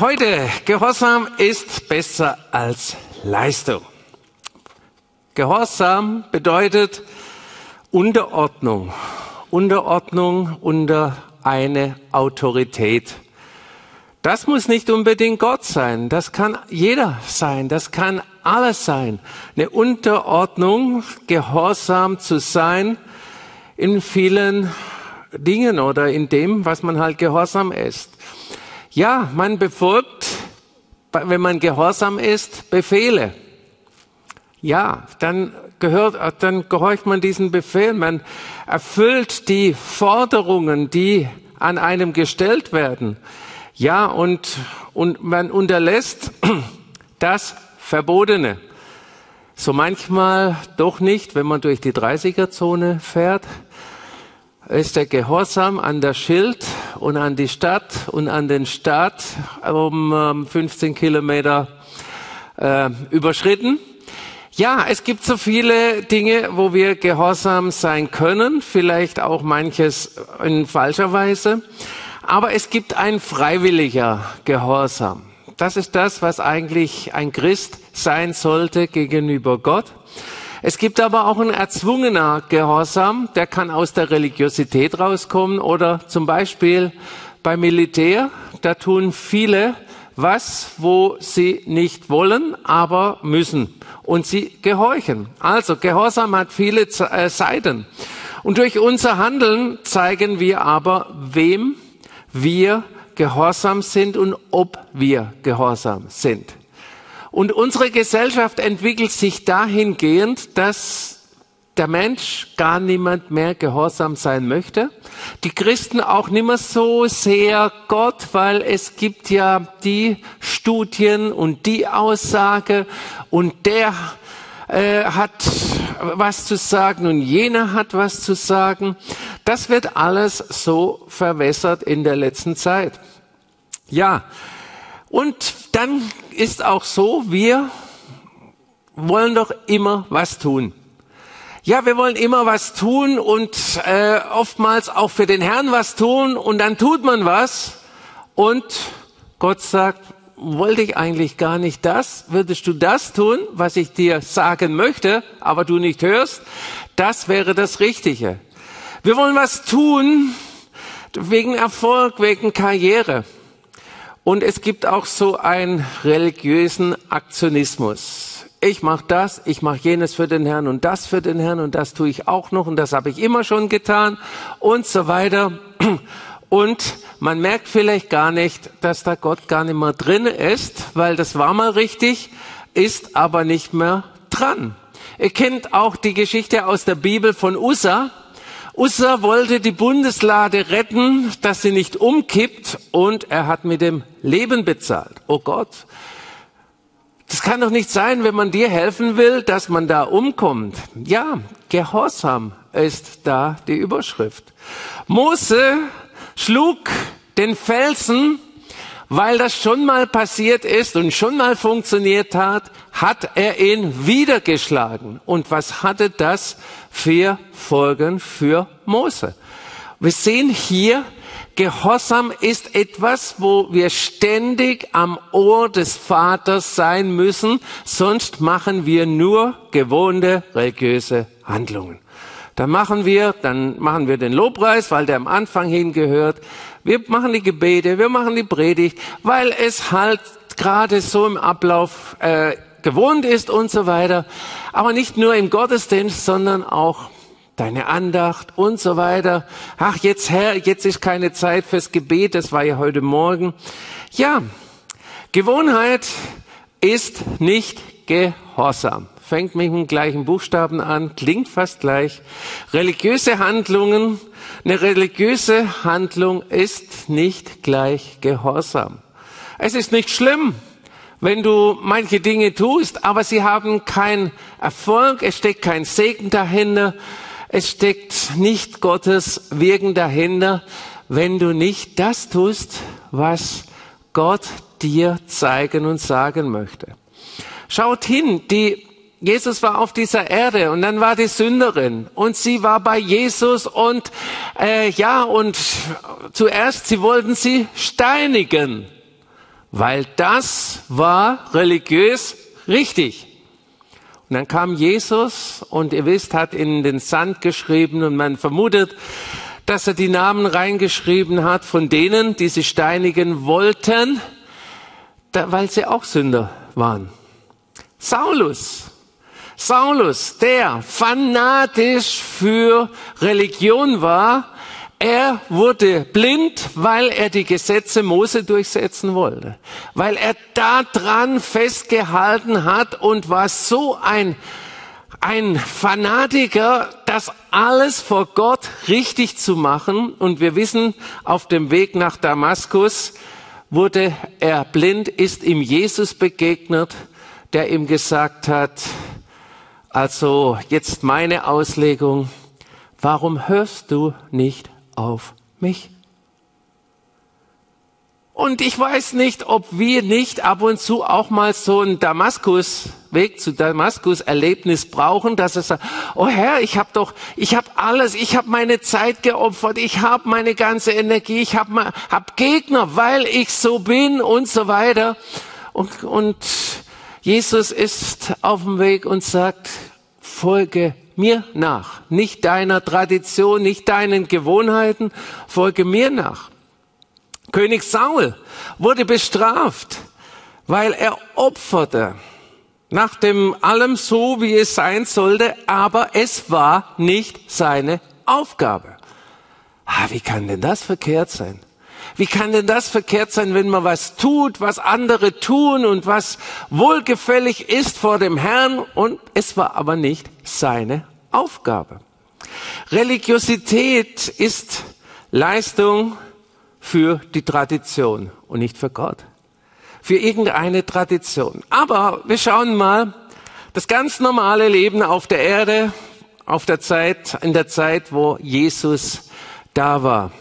heute, Gehorsam ist besser als Leistung. Gehorsam bedeutet Unterordnung. Unterordnung unter eine Autorität. Das muss nicht unbedingt Gott sein. Das kann jeder sein. Das kann alles sein. Eine Unterordnung, gehorsam zu sein in vielen Dingen oder in dem, was man halt gehorsam ist. Ja, man befolgt, wenn man gehorsam ist, Befehle. Ja, dann gehört, dann gehorcht man diesen Befehl. Man erfüllt die Forderungen, die an einem gestellt werden. Ja, und, und man unterlässt das Verbotene. So manchmal doch nicht, wenn man durch die 30er-Zone fährt ist der Gehorsam an der Schild und an die Stadt und an den Staat um 15 ähm, Kilometer äh, überschritten. Ja, es gibt so viele Dinge, wo wir gehorsam sein können, vielleicht auch manches in falscher Weise. Aber es gibt ein freiwilliger Gehorsam. Das ist das, was eigentlich ein Christ sein sollte gegenüber Gott. Es gibt aber auch ein erzwungener Gehorsam, der kann aus der Religiosität rauskommen oder zum Beispiel beim Militär, da tun viele was, wo sie nicht wollen, aber müssen. Und sie gehorchen. Also Gehorsam hat viele äh, Seiten. Und durch unser Handeln zeigen wir aber, wem wir gehorsam sind und ob wir gehorsam sind. Und unsere Gesellschaft entwickelt sich dahingehend, dass der Mensch gar niemand mehr gehorsam sein möchte. Die Christen auch nicht mehr so sehr Gott, weil es gibt ja die Studien und die Aussage und der äh, hat was zu sagen und jener hat was zu sagen. Das wird alles so verwässert in der letzten Zeit. Ja, und dann ist auch so, wir wollen doch immer was tun. Ja, wir wollen immer was tun und äh, oftmals auch für den Herrn was tun und dann tut man was und Gott sagt, wollte ich eigentlich gar nicht das? Würdest du das tun, was ich dir sagen möchte, aber du nicht hörst? Das wäre das Richtige. Wir wollen was tun wegen Erfolg, wegen Karriere. Und es gibt auch so einen religiösen Aktionismus. Ich mache das, ich mache jenes für den Herrn und das für den Herrn und das tue ich auch noch und das habe ich immer schon getan und so weiter. Und man merkt vielleicht gar nicht, dass da Gott gar nicht mehr drin ist, weil das war mal richtig, ist aber nicht mehr dran. Ihr kennt auch die Geschichte aus der Bibel von Usa. Ussa wollte die Bundeslade retten, dass sie nicht umkippt und er hat mit dem Leben bezahlt. Oh Gott. Das kann doch nicht sein, wenn man dir helfen will, dass man da umkommt. Ja, Gehorsam ist da die Überschrift. Mose schlug den Felsen weil das schon mal passiert ist und schon mal funktioniert hat, hat er ihn wieder geschlagen. Und was hatte das für Folgen für Mose? Wir sehen hier, Gehorsam ist etwas, wo wir ständig am Ohr des Vaters sein müssen, sonst machen wir nur gewohnte religiöse Handlungen. Dann machen wir, dann machen wir den Lobpreis, weil der am Anfang hingehört. Wir machen die Gebete, wir machen die Predigt, weil es halt gerade so im Ablauf äh, gewohnt ist und so weiter. Aber nicht nur im Gottesdienst, sondern auch deine Andacht und so weiter. Ach, jetzt Herr, jetzt ist keine Zeit fürs Gebet, das war ja heute Morgen. Ja, Gewohnheit ist nicht Gehorsam fängt mit dem gleichen Buchstaben an, klingt fast gleich. Religiöse Handlungen, eine religiöse Handlung ist nicht gleich Gehorsam. Es ist nicht schlimm, wenn du manche Dinge tust, aber sie haben keinen Erfolg, es steckt kein Segen dahinter, es steckt nicht Gottes Wirken dahinter, wenn du nicht das tust, was Gott dir zeigen und sagen möchte. Schaut hin, die Jesus war auf dieser Erde und dann war die Sünderin und sie war bei Jesus und äh, ja und zuerst sie wollten sie steinigen. weil das war religiös richtig. Und dann kam Jesus und ihr wisst, hat in den Sand geschrieben und man vermutet, dass er die Namen reingeschrieben hat von denen, die sie steinigen wollten, weil sie auch Sünder waren. Saulus, Saulus, der fanatisch für Religion war, er wurde blind, weil er die Gesetze Mose durchsetzen wollte, weil er daran festgehalten hat und war so ein ein Fanatiker, das alles vor Gott richtig zu machen. Und wir wissen, auf dem Weg nach Damaskus wurde er blind, ist ihm Jesus begegnet, der ihm gesagt hat, also jetzt meine Auslegung, warum hörst du nicht auf mich. Und ich weiß nicht, ob wir nicht ab und zu auch mal so einen Damaskus Weg zu Damaskus Erlebnis brauchen, dass sagt, oh Herr, ich habe doch, ich habe alles, ich habe meine Zeit geopfert, ich habe meine ganze Energie, ich habe hab Gegner, weil ich so bin und so weiter. Und, und Jesus ist auf dem Weg und sagt, folge mir nach. Nicht deiner Tradition, nicht deinen Gewohnheiten, folge mir nach. König Saul wurde bestraft, weil er opferte. Nach dem allem so, wie es sein sollte, aber es war nicht seine Aufgabe. Ah, wie kann denn das verkehrt sein? Wie kann denn das verkehrt sein, wenn man was tut, was andere tun und was wohlgefällig ist vor dem Herrn und es war aber nicht seine Aufgabe. Religiosität ist Leistung für die Tradition und nicht für Gott. Für irgendeine Tradition. Aber wir schauen mal, das ganz normale Leben auf der Erde, auf der Zeit, in der Zeit, wo Jesus da war.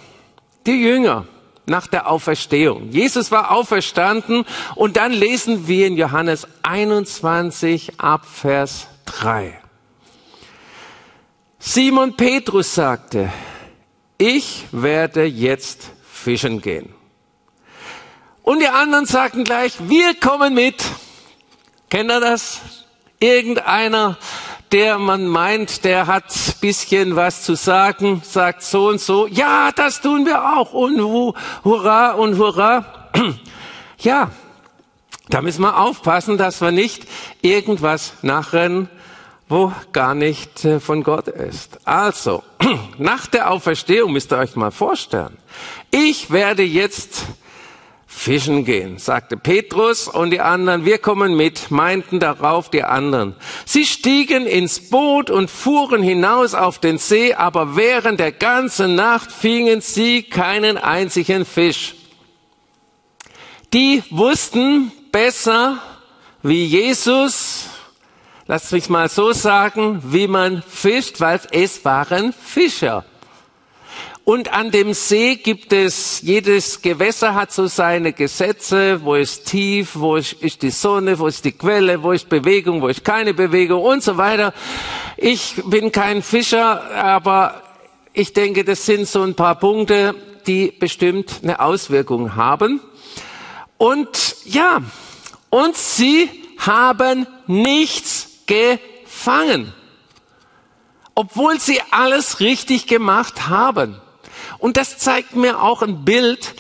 Die Jünger nach der Auferstehung. Jesus war auferstanden und dann lesen wir in Johannes 21 ab Vers 3. Simon Petrus sagte, ich werde jetzt fischen gehen. Und die anderen sagten gleich, wir kommen mit. Kennt ihr das? Irgendeiner, der man meint, der hat bisschen was zu sagen, sagt so und so, ja, das tun wir auch und hurra und hurra. Ja, da müssen wir aufpassen, dass wir nicht irgendwas nachrennen, wo gar nicht äh, von Gott ist. Also, nach der Auferstehung müsst ihr euch mal vorstellen. Ich werde jetzt fischen gehen, sagte Petrus und die anderen, wir kommen mit, meinten darauf die anderen. Sie stiegen ins Boot und fuhren hinaus auf den See, aber während der ganzen Nacht fingen sie keinen einzigen Fisch. Die wussten besser wie Jesus lass mich mal so sagen, wie man fischt, weil es waren Fischer. Und an dem See gibt es, jedes Gewässer hat so seine Gesetze, wo ist tief, wo ist die Sonne, wo ist die Quelle, wo ist Bewegung, wo ist keine Bewegung und so weiter. Ich bin kein Fischer, aber ich denke, das sind so ein paar Punkte, die bestimmt eine Auswirkung haben. Und ja, und sie haben nichts gefangen. Obwohl sie alles richtig gemacht haben. Und das zeigt mir auch ein Bild.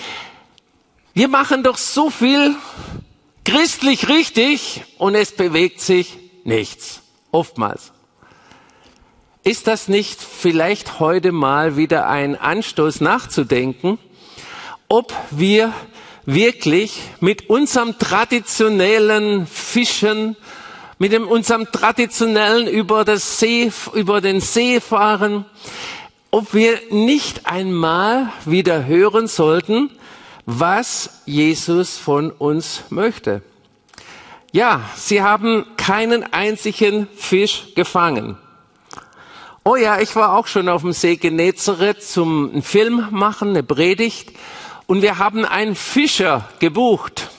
Wir machen doch so viel christlich richtig und es bewegt sich nichts. Oftmals. Ist das nicht vielleicht heute mal wieder ein Anstoß nachzudenken, ob wir wirklich mit unserem traditionellen Fischen mit dem, unserem traditionellen über, das See, über den See fahren, ob wir nicht einmal wieder hören sollten, was Jesus von uns möchte. Ja, sie haben keinen einzigen Fisch gefangen. Oh ja, ich war auch schon auf dem See Genezareth zum Film machen, eine Predigt. Und wir haben einen Fischer gebucht.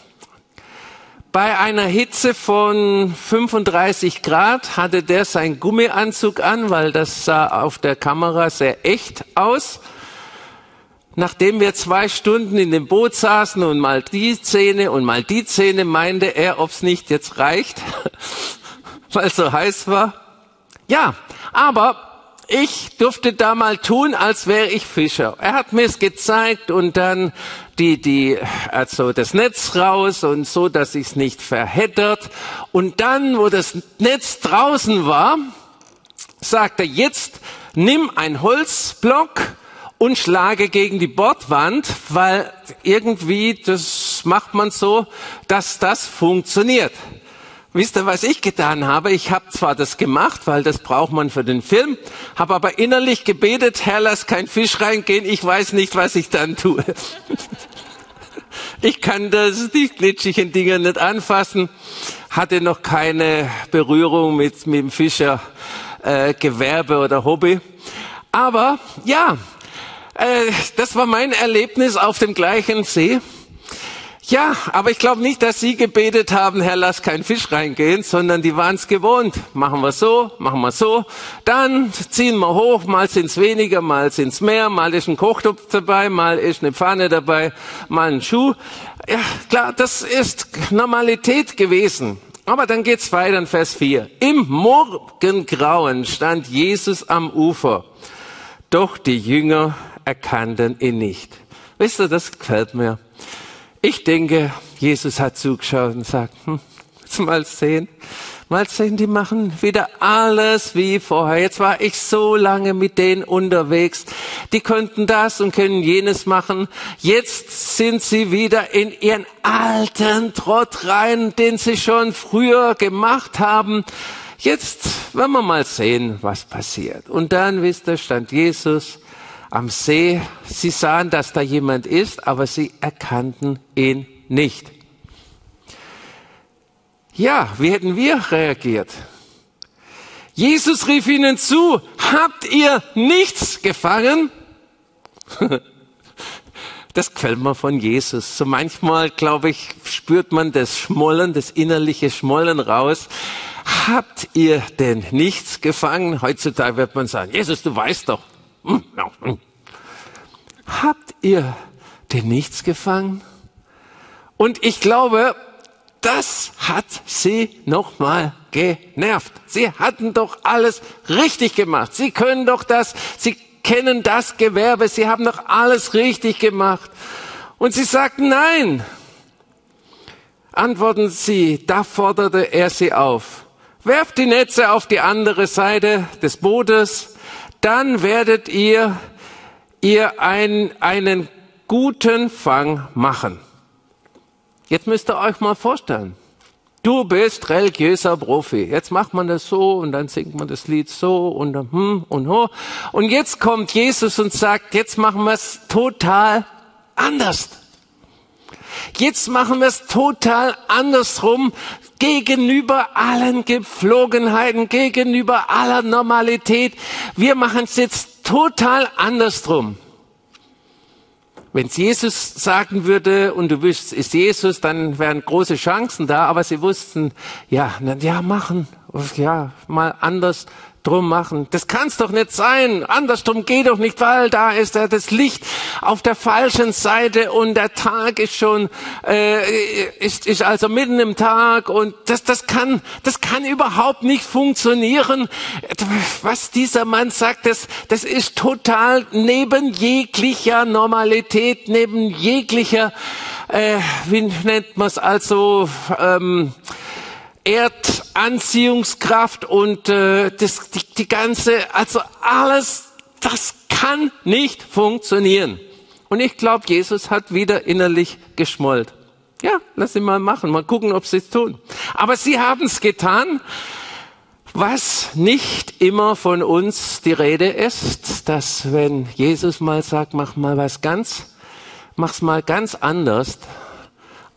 Bei einer Hitze von 35 Grad hatte der seinen Gummianzug an, weil das sah auf der Kamera sehr echt aus. nachdem wir zwei Stunden in dem Boot saßen und mal die Szene und mal die Szene, meinte er, ob's nicht jetzt reicht, weil es so heiß war. Ja, aber ich durfte da mal tun, als wäre ich Fischer. Er hat mir es gezeigt und dann die, die, also das Netz raus und so, dass ich es nicht verheddert. Und dann, wo das Netz draußen war, sagte er, jetzt nimm ein Holzblock und schlage gegen die Bordwand, weil irgendwie, das macht man so, dass das funktioniert. Wisst ihr, was ich getan habe? Ich habe zwar das gemacht, weil das braucht man für den Film, habe aber innerlich gebetet, Herr, lass kein Fisch reingehen, ich weiß nicht, was ich dann tue. ich kann das, die glitschigen Dinger nicht anfassen, hatte noch keine Berührung mit, mit dem Fischergewerbe äh, oder Hobby. Aber ja, äh, das war mein Erlebnis auf dem gleichen See. Ja, aber ich glaube nicht, dass Sie gebetet haben, Herr, lass kein Fisch reingehen, sondern die waren es gewohnt. Machen wir so, machen wir so. Dann ziehen wir hoch, mal sind's weniger, mal sind's mehr, mal ist ein Kochtopf dabei, mal ist eine Pfanne dabei, mal ein Schuh. Ja, klar, das ist Normalität gewesen. Aber dann geht's weiter in Vers 4. Im Morgengrauen stand Jesus am Ufer. Doch die Jünger erkannten ihn nicht. Wisst ihr, das gefällt mir. Ich denke, Jesus hat zugeschaut und sagt, hm, jetzt mal sehen, mal sehen, die machen wieder alles wie vorher. Jetzt war ich so lange mit denen unterwegs. Die könnten das und können jenes machen. Jetzt sind sie wieder in ihren alten Trott rein, den sie schon früher gemacht haben. Jetzt werden wir mal sehen, was passiert. Und dann, wisst ihr, stand Jesus am See. Sie sahen, dass da jemand ist, aber sie erkannten ihn nicht. Ja, wie hätten wir reagiert? Jesus rief ihnen zu, habt ihr nichts gefangen? Das gefällt mir von Jesus. So manchmal, glaube ich, spürt man das Schmollen, das innerliche Schmollen raus. Habt ihr denn nichts gefangen? Heutzutage wird man sagen, Jesus, du weißt doch. Habt ihr denn nichts gefangen? Und ich glaube, das hat sie nochmal genervt. Sie hatten doch alles richtig gemacht. Sie können doch das, sie kennen das Gewerbe, sie haben doch alles richtig gemacht. Und sie sagten nein. Antworten sie, da forderte er sie auf. Werft die Netze auf die andere Seite des Bootes, dann werdet ihr, ihr ein, einen guten Fang machen. Jetzt müsst ihr euch mal vorstellen. Du bist religiöser Profi. Jetzt macht man das so und dann singt man das Lied so und dann hm und ho. Und jetzt kommt Jesus und sagt, jetzt machen wir es total anders. Jetzt machen wir es total andersrum gegenüber allen Gepflogenheiten, gegenüber aller Normalität. Wir machen es jetzt total andersrum. Wenn es Jesus sagen würde und du wüsstest, ist Jesus, dann wären große Chancen da, aber sie wussten, ja, ja, machen, ja, mal anders drum machen. Das kann's doch nicht sein. Andersrum geht doch nicht, weil da ist ja das Licht auf der falschen Seite und der Tag ist schon äh, ist, ist also mitten im Tag und das das kann das kann überhaupt nicht funktionieren. Was dieser Mann sagt, das das ist total neben jeglicher Normalität, neben jeglicher äh, wie nennt man es also ähm, Erdanziehungskraft und äh, das, die, die ganze, also alles, das kann nicht funktionieren. Und ich glaube, Jesus hat wieder innerlich geschmollt. Ja, lass sie mal machen, mal gucken, ob sie es tun. Aber sie haben es getan, was nicht immer von uns die Rede ist, dass wenn Jesus mal sagt, mach mal was ganz, mach's mal ganz anders,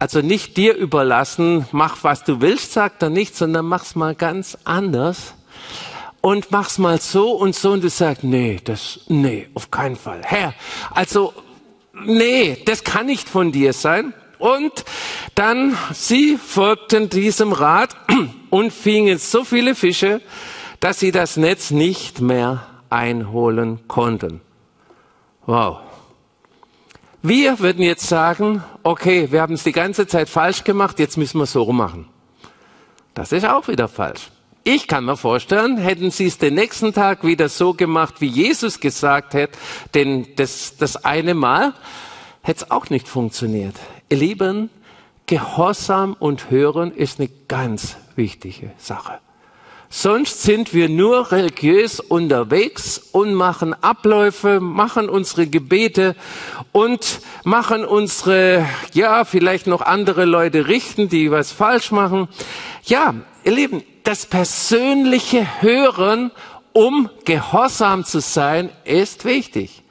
also nicht dir überlassen, mach was du willst, sagt er nicht, sondern mach's mal ganz anders und mach's mal so und so und du sagst, nee, das, nee, auf keinen Fall. Herr, also, nee, das kann nicht von dir sein. Und dann, sie folgten diesem Rat und fingen so viele Fische, dass sie das Netz nicht mehr einholen konnten. Wow. Wir würden jetzt sagen, okay, wir haben es die ganze Zeit falsch gemacht, jetzt müssen wir es so machen. Das ist auch wieder falsch. Ich kann mir vorstellen, hätten sie es den nächsten Tag wieder so gemacht, wie Jesus gesagt hat, denn das, das eine Mal hätte es auch nicht funktioniert. Ihr Lieben, Gehorsam und Hören ist eine ganz wichtige Sache. Sonst sind wir nur religiös unterwegs und machen Abläufe, machen unsere Gebete und machen unsere, ja, vielleicht noch andere Leute richten, die was falsch machen. Ja, ihr Lieben, das persönliche Hören, um gehorsam zu sein, ist wichtig.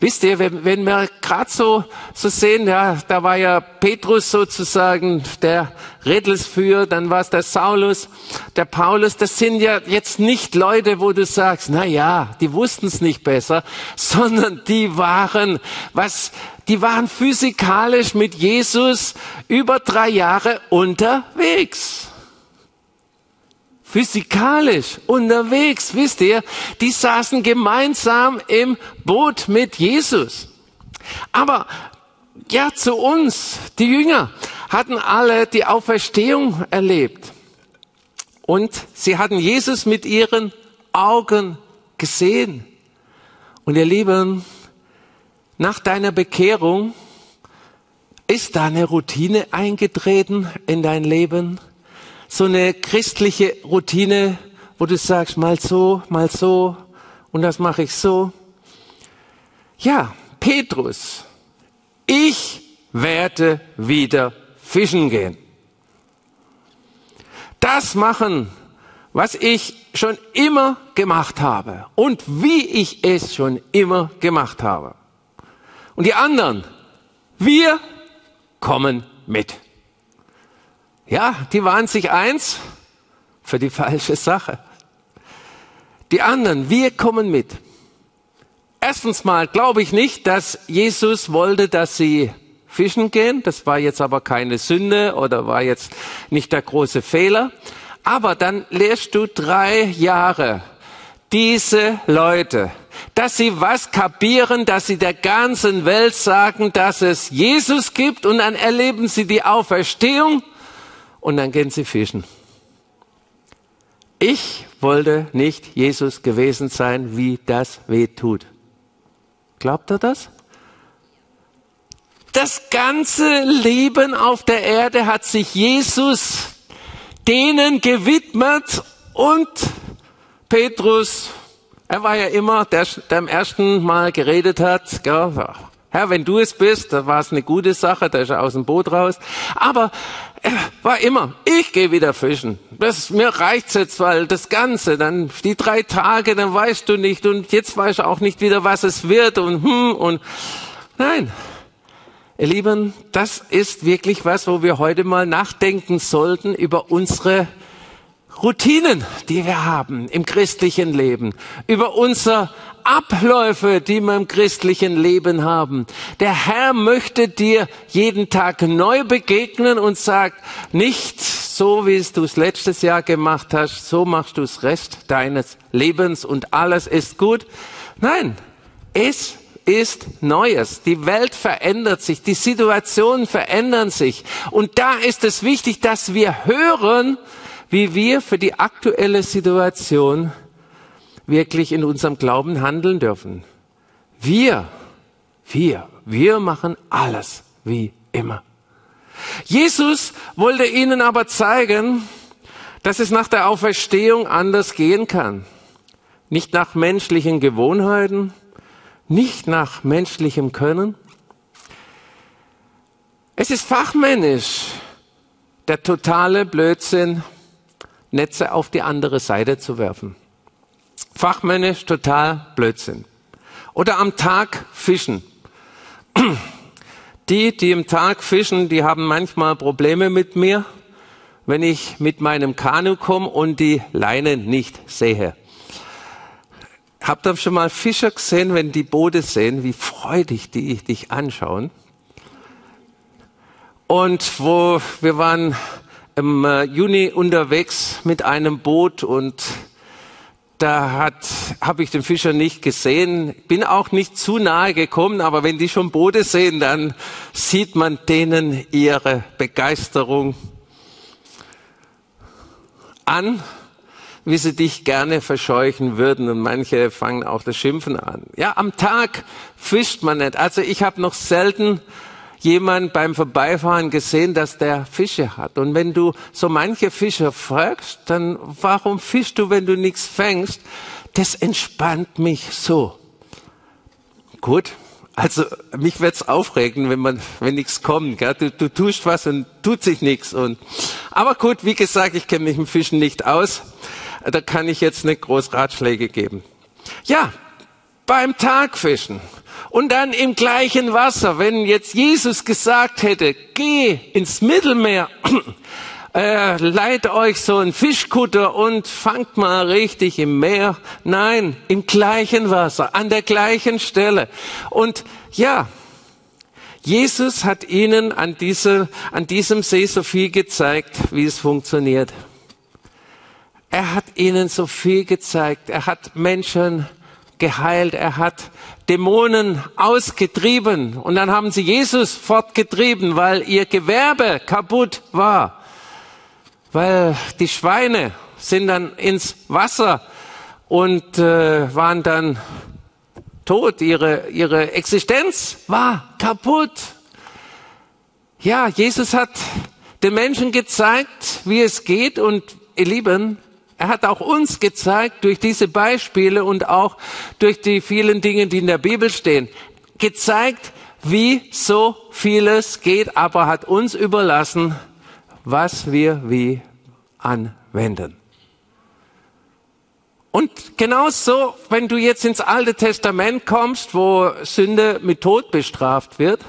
Wisst ihr, wenn, wenn wir gerade so, so sehen, ja, da war ja Petrus sozusagen der Redelsführer, dann war es der Saulus, der Paulus, das sind ja jetzt nicht Leute, wo du sagst, na ja, die wussten es nicht besser, sondern die waren, was, die waren physikalisch mit Jesus über drei Jahre unterwegs physikalisch unterwegs, wisst ihr, die saßen gemeinsam im Boot mit Jesus. Aber ja, zu uns, die Jünger, hatten alle die Auferstehung erlebt. Und sie hatten Jesus mit ihren Augen gesehen. Und ihr Lieben, nach deiner Bekehrung ist da eine Routine eingetreten in dein Leben? So eine christliche Routine, wo du sagst, mal so, mal so und das mache ich so. Ja, Petrus, ich werde wieder fischen gehen. Das machen, was ich schon immer gemacht habe und wie ich es schon immer gemacht habe. Und die anderen, wir kommen mit. Ja, die waren sich eins für die falsche Sache. Die anderen, wir kommen mit. Erstens mal glaube ich nicht, dass Jesus wollte, dass sie fischen gehen. Das war jetzt aber keine Sünde oder war jetzt nicht der große Fehler. Aber dann lehrst du drei Jahre diese Leute, dass sie was kapieren, dass sie der ganzen Welt sagen, dass es Jesus gibt und dann erleben sie die Auferstehung und dann gehen sie fischen. Ich wollte nicht Jesus gewesen sein, wie das weh tut. Glaubt er das? Das ganze Leben auf der Erde hat sich Jesus denen gewidmet und Petrus, er war ja immer der, der am ersten Mal geredet hat, gell, Herr, wenn du es bist, da war es eine gute Sache, da ist er aus dem Boot raus. Aber er war immer, ich gehe wieder fischen. Das, mir reicht's jetzt, weil das Ganze, dann die drei Tage, dann weißt du nicht und jetzt weißt du auch nicht wieder, was es wird und hm und nein. Ihr Lieben, das ist wirklich was, wo wir heute mal nachdenken sollten über unsere Routinen, die wir haben im christlichen Leben, über unser Abläufe, die wir im christlichen Leben haben. Der Herr möchte dir jeden Tag neu begegnen und sagt, nicht so, wie du es letztes Jahr gemacht hast, so machst du es Rest deines Lebens und alles ist gut. Nein, es ist Neues. Die Welt verändert sich, die Situationen verändern sich. Und da ist es wichtig, dass wir hören, wie wir für die aktuelle Situation wirklich in unserem Glauben handeln dürfen. Wir, wir, wir machen alles wie immer. Jesus wollte ihnen aber zeigen, dass es nach der Auferstehung anders gehen kann. Nicht nach menschlichen Gewohnheiten, nicht nach menschlichem Können. Es ist fachmännisch der totale Blödsinn, Netze auf die andere Seite zu werfen. Fachmännisch total Blödsinn. Oder am Tag fischen. Die, die im Tag fischen, die haben manchmal Probleme mit mir, wenn ich mit meinem Kanu komme und die Leine nicht sehe. Habt ihr schon mal Fischer gesehen, wenn die Boote sehen, wie freudig die dich anschauen? Und wo wir waren im äh, Juni unterwegs mit einem Boot und da habe ich den Fischer nicht gesehen, bin auch nicht zu nahe gekommen, aber wenn die schon Boote sehen, dann sieht man denen ihre Begeisterung an, wie sie dich gerne verscheuchen würden und manche fangen auch das Schimpfen an. Ja, am Tag fischt man nicht. Also ich habe noch selten jemand beim Vorbeifahren gesehen, dass der Fische hat. Und wenn du so manche Fischer fragst, dann warum fischst du, wenn du nichts fängst? Das entspannt mich so. Gut, also mich wird's aufregen, wenn man, wenn nichts kommt. Gell? Du, du tust was und tut sich nichts. Und aber gut, wie gesagt, ich kenne mich im Fischen nicht aus. Da kann ich jetzt nicht groß Ratschläge geben. Ja, beim Tagfischen und dann im gleichen Wasser, wenn jetzt Jesus gesagt hätte, geh ins Mittelmeer, äh, leiht euch so einen Fischkutter und fangt mal richtig im Meer. Nein, im gleichen Wasser, an der gleichen Stelle. Und ja, Jesus hat ihnen an, diese, an diesem See so viel gezeigt, wie es funktioniert. Er hat ihnen so viel gezeigt. Er hat Menschen geheilt. Er hat Dämonen ausgetrieben. Und dann haben sie Jesus fortgetrieben, weil ihr Gewerbe kaputt war. Weil die Schweine sind dann ins Wasser und äh, waren dann tot. Ihre, ihre Existenz war kaputt. Ja, Jesus hat den Menschen gezeigt, wie es geht. Und ihr Lieben, er hat auch uns gezeigt durch diese Beispiele und auch durch die vielen Dinge, die in der Bibel stehen, gezeigt, wie so vieles geht, aber hat uns überlassen, was wir wie anwenden. Und genauso, wenn du jetzt ins Alte Testament kommst, wo Sünde mit Tod bestraft wird,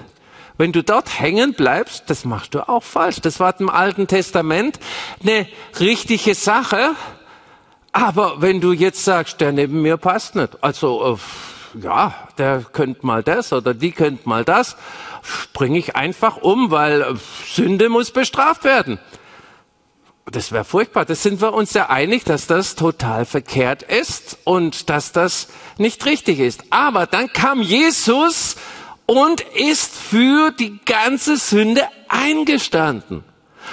wenn du dort hängen bleibst, das machst du auch falsch. Das war im Alten Testament eine richtige Sache, aber wenn du jetzt sagst, der neben mir passt nicht, also äh, ja, der könnte mal das oder die könnte mal das, bringe ich einfach um, weil äh, Sünde muss bestraft werden. Das wäre furchtbar. Das sind wir uns ja einig, dass das total verkehrt ist und dass das nicht richtig ist. Aber dann kam Jesus und ist für die ganze Sünde eingestanden.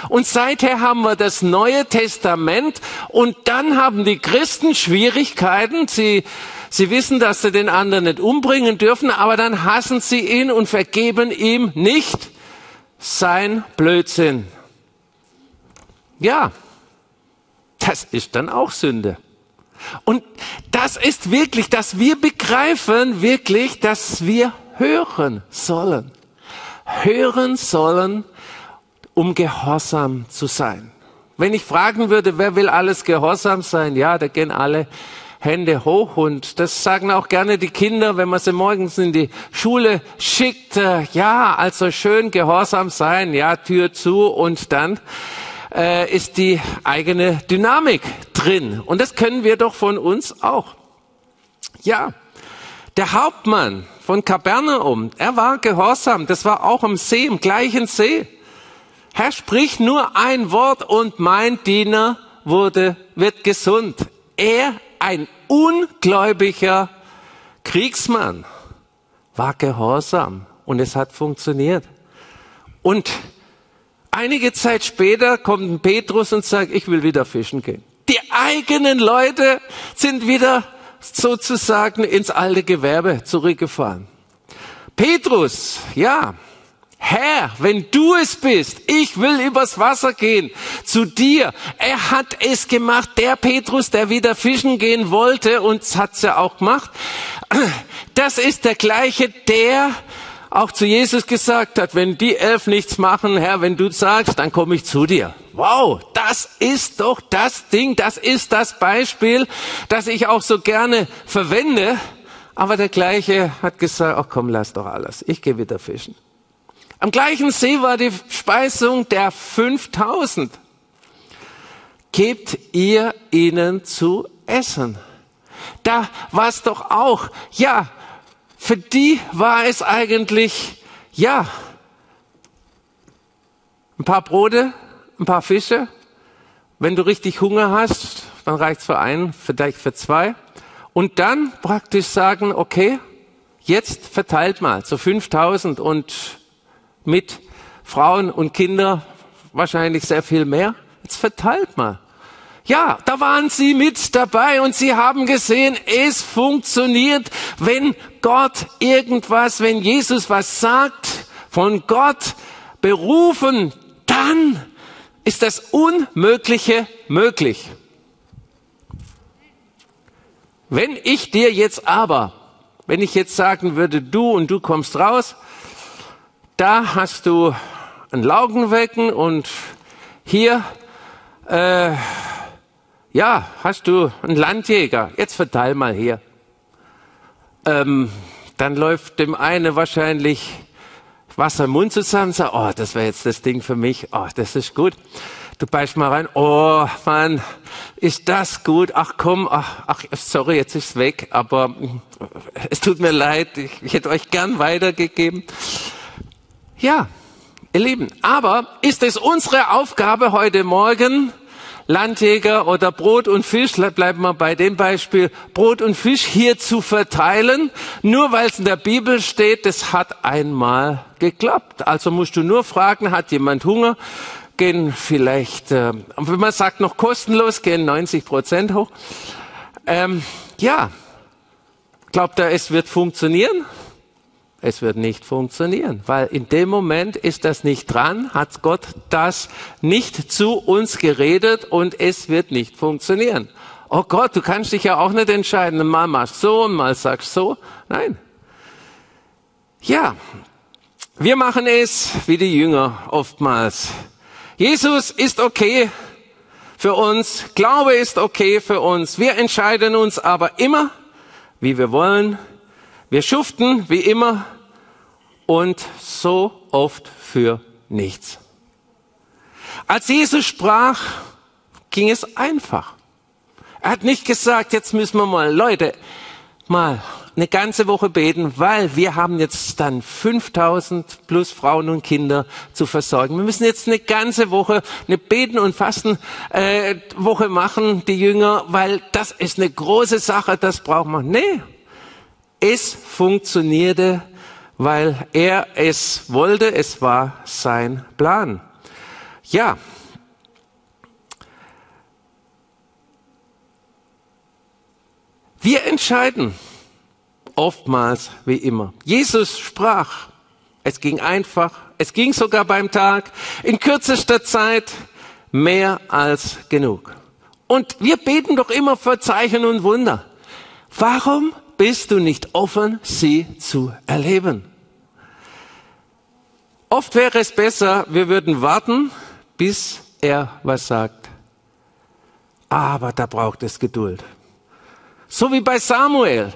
Und seither haben wir das Neue Testament und dann haben die Christen Schwierigkeiten. Sie, sie wissen, dass sie den anderen nicht umbringen dürfen, aber dann hassen sie ihn und vergeben ihm nicht sein Blödsinn. Ja, das ist dann auch Sünde. Und das ist wirklich, dass wir begreifen wirklich, dass wir hören sollen. Hören sollen, um gehorsam zu sein. Wenn ich fragen würde, wer will alles gehorsam sein? Ja, da gehen alle Hände hoch und das sagen auch gerne die Kinder, wenn man sie morgens in die Schule schickt. Äh, ja, also schön gehorsam sein, ja, Tür zu und dann äh, ist die eigene Dynamik drin. Und das können wir doch von uns auch. Ja, der Hauptmann von Kapernaum, er war gehorsam. Das war auch am See, im gleichen See. Herr, sprich nur ein Wort und mein Diener wurde, wird gesund. Er, ein ungläubiger Kriegsmann, war gehorsam und es hat funktioniert. Und einige Zeit später kommt Petrus und sagt, ich will wieder fischen gehen. Die eigenen Leute sind wieder sozusagen ins alte Gewerbe zurückgefahren. Petrus, ja, Herr, wenn du es bist, ich will übers Wasser gehen zu dir. Er hat es gemacht, der Petrus, der wieder fischen gehen wollte und hat's ja auch gemacht. Das ist der gleiche, der auch zu Jesus gesagt hat, wenn die elf nichts machen, Herr, wenn du sagst, dann komme ich zu dir. Wow, das ist doch das Ding, das ist das Beispiel, das ich auch so gerne verwende. Aber der gleiche hat gesagt, ach komm, lass doch alles, ich gehe wieder fischen. Am gleichen See war die Speisung der 5000. Gebt ihr ihnen zu essen. Da war es doch auch, ja, für die war es eigentlich, ja, ein paar Brote, ein paar Fische Wenn du richtig Hunger hast, dann reicht's für einen, vielleicht für zwei. Und dann praktisch sagen, okay, jetzt verteilt mal so 5000 und mit Frauen und Kinder wahrscheinlich sehr viel mehr. Jetzt verteilt mal. Ja, da waren sie mit dabei und sie haben gesehen, es funktioniert, wenn Gott irgendwas, wenn Jesus was sagt, von Gott berufen, dann ist das Unmögliche möglich. Wenn ich dir jetzt aber, wenn ich jetzt sagen würde, du und du kommst raus, da hast du ein Laugenwecken und hier, äh, ja, hast du einen Landjäger. Jetzt verteil mal hier. Ähm, dann läuft dem eine wahrscheinlich Wasser im Mund zusammen, sagt, oh, das wäre jetzt das Ding für mich. Oh, das ist gut. Du beißt mal rein. Oh, Mann, ist das gut? Ach komm, ach, ach sorry, jetzt ist es weg, aber es tut mir leid. Ich, ich hätte euch gern weitergegeben. Ja, ihr Lieben, aber ist es unsere Aufgabe heute Morgen, Landjäger oder Brot und Fisch, bleiben wir bei dem Beispiel, Brot und Fisch hier zu verteilen, nur weil es in der Bibel steht, das hat einmal geklappt. Also musst du nur fragen, hat jemand Hunger? Gehen vielleicht, äh, wenn man sagt noch kostenlos, gehen 90 Prozent hoch. Ähm, ja, glaubt er, es wird funktionieren? Es wird nicht funktionieren, weil in dem Moment ist das nicht dran, hat Gott das nicht zu uns geredet und es wird nicht funktionieren. Oh Gott, du kannst dich ja auch nicht entscheiden, mal machst so und mal sagst so. Nein. Ja, wir machen es wie die Jünger oftmals. Jesus ist okay für uns, Glaube ist okay für uns. Wir entscheiden uns aber immer, wie wir wollen, wir schuften wie immer und so oft für nichts. Als Jesus sprach, ging es einfach. Er hat nicht gesagt, jetzt müssen wir mal, Leute, mal eine ganze Woche beten, weil wir haben jetzt dann 5000 plus Frauen und Kinder zu versorgen. Wir müssen jetzt eine ganze Woche eine Beten und Fasten äh, machen, die Jünger, weil das ist eine große Sache, das braucht man. Nee, es funktionierte, weil er es wollte, es war sein Plan. Ja. Wir entscheiden oftmals wie immer. Jesus sprach, es ging einfach, es ging sogar beim Tag, in kürzester Zeit mehr als genug. Und wir beten doch immer für Zeichen und Wunder. Warum bist du nicht offen, sie zu erleben. Oft wäre es besser, wir würden warten, bis er was sagt. Aber da braucht es Geduld. So wie bei Samuel.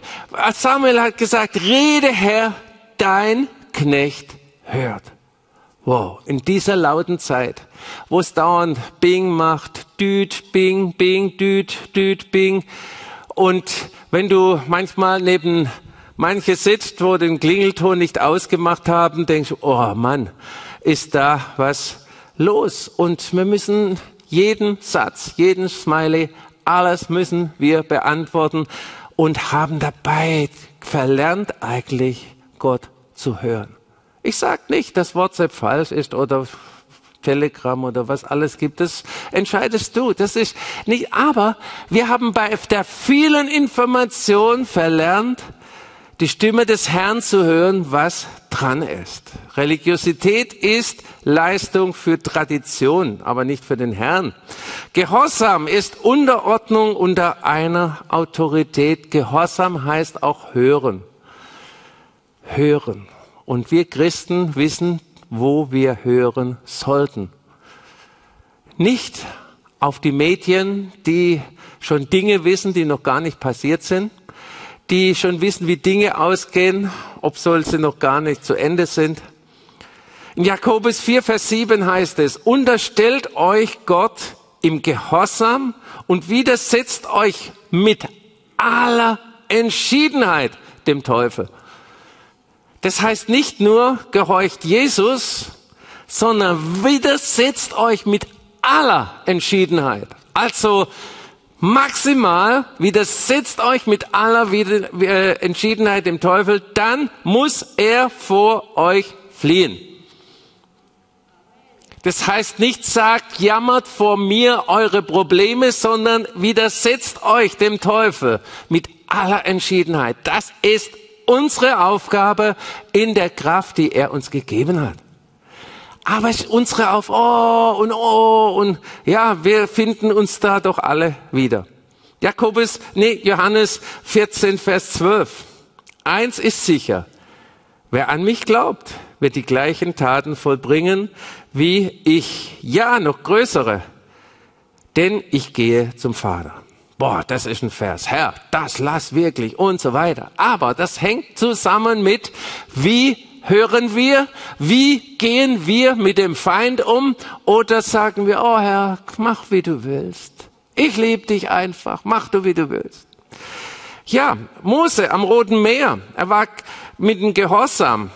Samuel hat gesagt, rede Herr, dein Knecht hört. Wow, in dieser lauten Zeit, wo es dauernd Bing macht, Düt, Bing, Bing, Düt, Düt, Bing, und wenn du manchmal neben manche sitzt, wo den Klingelton nicht ausgemacht haben, denkst du, oh Mann, ist da was los? Und wir müssen jeden Satz, jeden Smiley, alles müssen wir beantworten und haben dabei verlernt eigentlich Gott zu hören. Ich sag nicht, dass WhatsApp falsch ist oder Telegram oder was alles gibt, das entscheidest du. Das ist nicht, aber wir haben bei der vielen Information verlernt, die Stimme des Herrn zu hören, was dran ist. Religiosität ist Leistung für Tradition, aber nicht für den Herrn. Gehorsam ist Unterordnung unter einer Autorität. Gehorsam heißt auch hören. Hören. Und wir Christen wissen, wo wir hören sollten. Nicht auf die Medien, die schon Dinge wissen, die noch gar nicht passiert sind, die schon wissen, wie Dinge ausgehen, ob sie noch gar nicht zu Ende sind. In Jakobus 4, Vers 7 heißt es, unterstellt euch Gott im Gehorsam und widersetzt euch mit aller Entschiedenheit dem Teufel. Das heißt nicht nur, gehorcht Jesus, sondern widersetzt euch mit aller Entschiedenheit. Also maximal widersetzt euch mit aller äh, Entschiedenheit dem Teufel, dann muss er vor euch fliehen. Das heißt nicht sagt, jammert vor mir eure Probleme, sondern widersetzt euch dem Teufel mit aller Entschiedenheit. Das ist unsere Aufgabe in der Kraft, die er uns gegeben hat. Aber es ist unsere auf Oh und Oh und ja, wir finden uns da doch alle wieder. Jakobus, nee, Johannes 14, Vers 12. Eins ist sicher. Wer an mich glaubt, wird die gleichen Taten vollbringen wie ich. Ja, noch größere. Denn ich gehe zum Vater. Boah, das ist ein Vers. Herr, das lass wirklich und so weiter. Aber das hängt zusammen mit, wie hören wir? Wie gehen wir mit dem Feind um? Oder sagen wir, oh Herr, mach wie du willst. Ich liebe dich einfach. Mach du wie du willst. Ja, Mose am Roten Meer. Er war mit dem Gehorsam.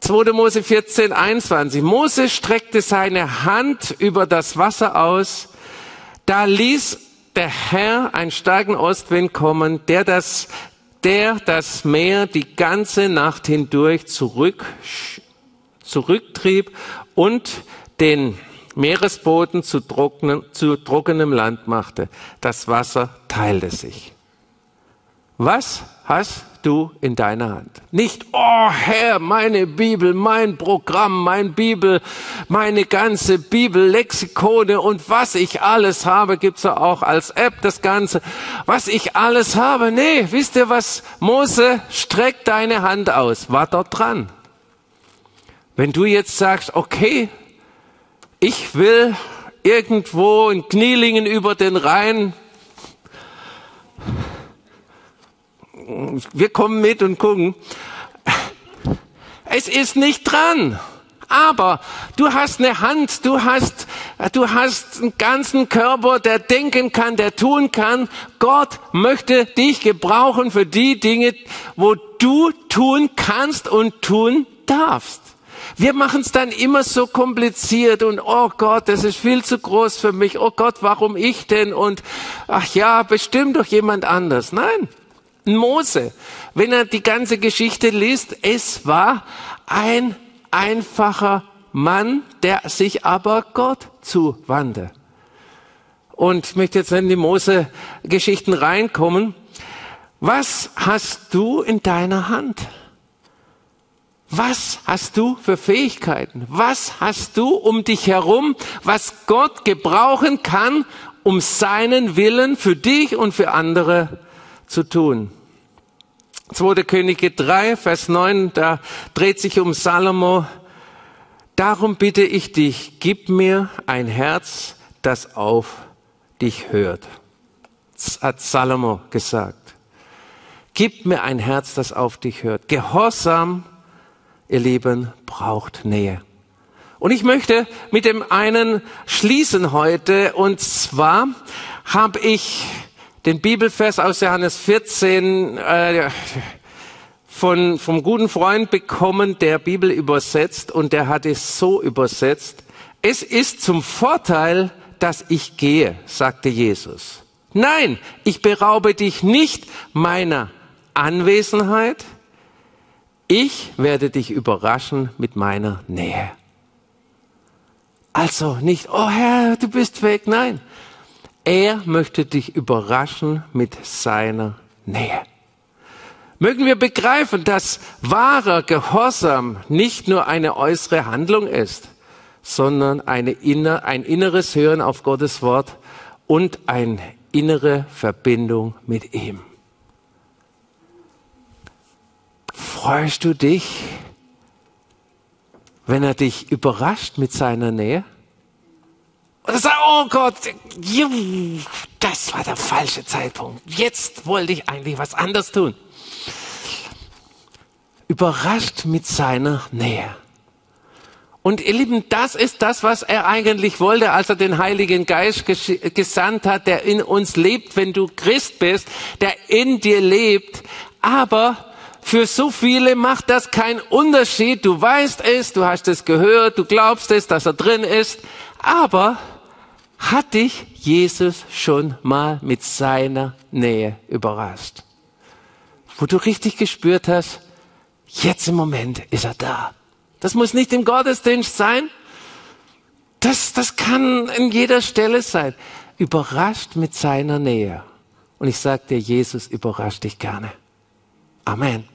2. Mose 14, 21. Mose streckte seine Hand über das Wasser aus. Da ließ der Herr einen starken Ostwind kommen, der das der das Meer die ganze Nacht hindurch zurück, zurücktrieb und den Meeresboden zu, trocknen, zu trockenem Land machte. Das Wasser teilte sich. Was hast du in deiner Hand? Nicht, oh Herr, meine Bibel, mein Programm, mein Bibel, meine ganze Bibel, Lexikone und was ich alles habe, gibt's ja auch als App das Ganze. Was ich alles habe, nee, wisst ihr was? Mose, streck deine Hand aus, war dort dran. Wenn du jetzt sagst, okay, ich will irgendwo in Knielingen über den Rhein wir kommen mit und gucken. Es ist nicht dran. Aber du hast eine Hand, du hast, du hast einen ganzen Körper, der denken kann, der tun kann. Gott möchte dich gebrauchen für die Dinge, wo du tun kannst und tun darfst. Wir machen es dann immer so kompliziert und oh Gott, das ist viel zu groß für mich. Oh Gott, warum ich denn? Und ach ja, bestimmt doch jemand anders. Nein, Mose, wenn er die ganze Geschichte liest, es war ein einfacher Mann, der sich aber Gott zuwandte. Und ich möchte jetzt in die Mose-Geschichten reinkommen. Was hast du in deiner Hand? Was hast du für Fähigkeiten? Was hast du um dich herum, was Gott gebrauchen kann, um seinen Willen für dich und für andere zu tun. 2. Könige 3, Vers 9, da dreht sich um Salomo. Darum bitte ich dich, gib mir ein Herz, das auf dich hört. Das hat Salomo gesagt. Gib mir ein Herz, das auf dich hört. Gehorsam, ihr Lieben, braucht Nähe. Und ich möchte mit dem einen schließen heute. Und zwar habe ich den Bibelvers aus Johannes 14 äh, von, vom guten Freund bekommen, der Bibel übersetzt und der hat es so übersetzt. Es ist zum Vorteil, dass ich gehe, sagte Jesus. Nein, ich beraube dich nicht meiner Anwesenheit. Ich werde dich überraschen mit meiner Nähe. Also nicht, oh Herr, du bist weg. Nein, er möchte dich überraschen mit seiner Nähe. Mögen wir begreifen, dass wahrer Gehorsam nicht nur eine äußere Handlung ist, sondern inner, ein inneres Hören auf Gottes Wort und eine innere Verbindung mit ihm. Freust du dich, wenn er dich überrascht mit seiner Nähe? Und sagt, oh Gott, das war der falsche Zeitpunkt. Jetzt wollte ich eigentlich was anderes tun. Überrascht mit seiner Nähe. Und ihr Lieben, das ist das, was er eigentlich wollte, als er den Heiligen Geist gesandt hat, der in uns lebt, wenn du Christ bist, der in dir lebt. Aber für so viele macht das keinen Unterschied. Du weißt es, du hast es gehört, du glaubst es, dass er drin ist. Aber Hat dich Jesus schon mal mit seiner Nähe überrascht? Wo du richtig gespürt hast, jetzt im Moment ist er da. Das muss nicht im Gottesdienst sein. Das, das kann in jeder Stelle sein. Überrascht mit seiner Nähe. Und ich sage dir, Jesus überrascht dich gerne. Amen.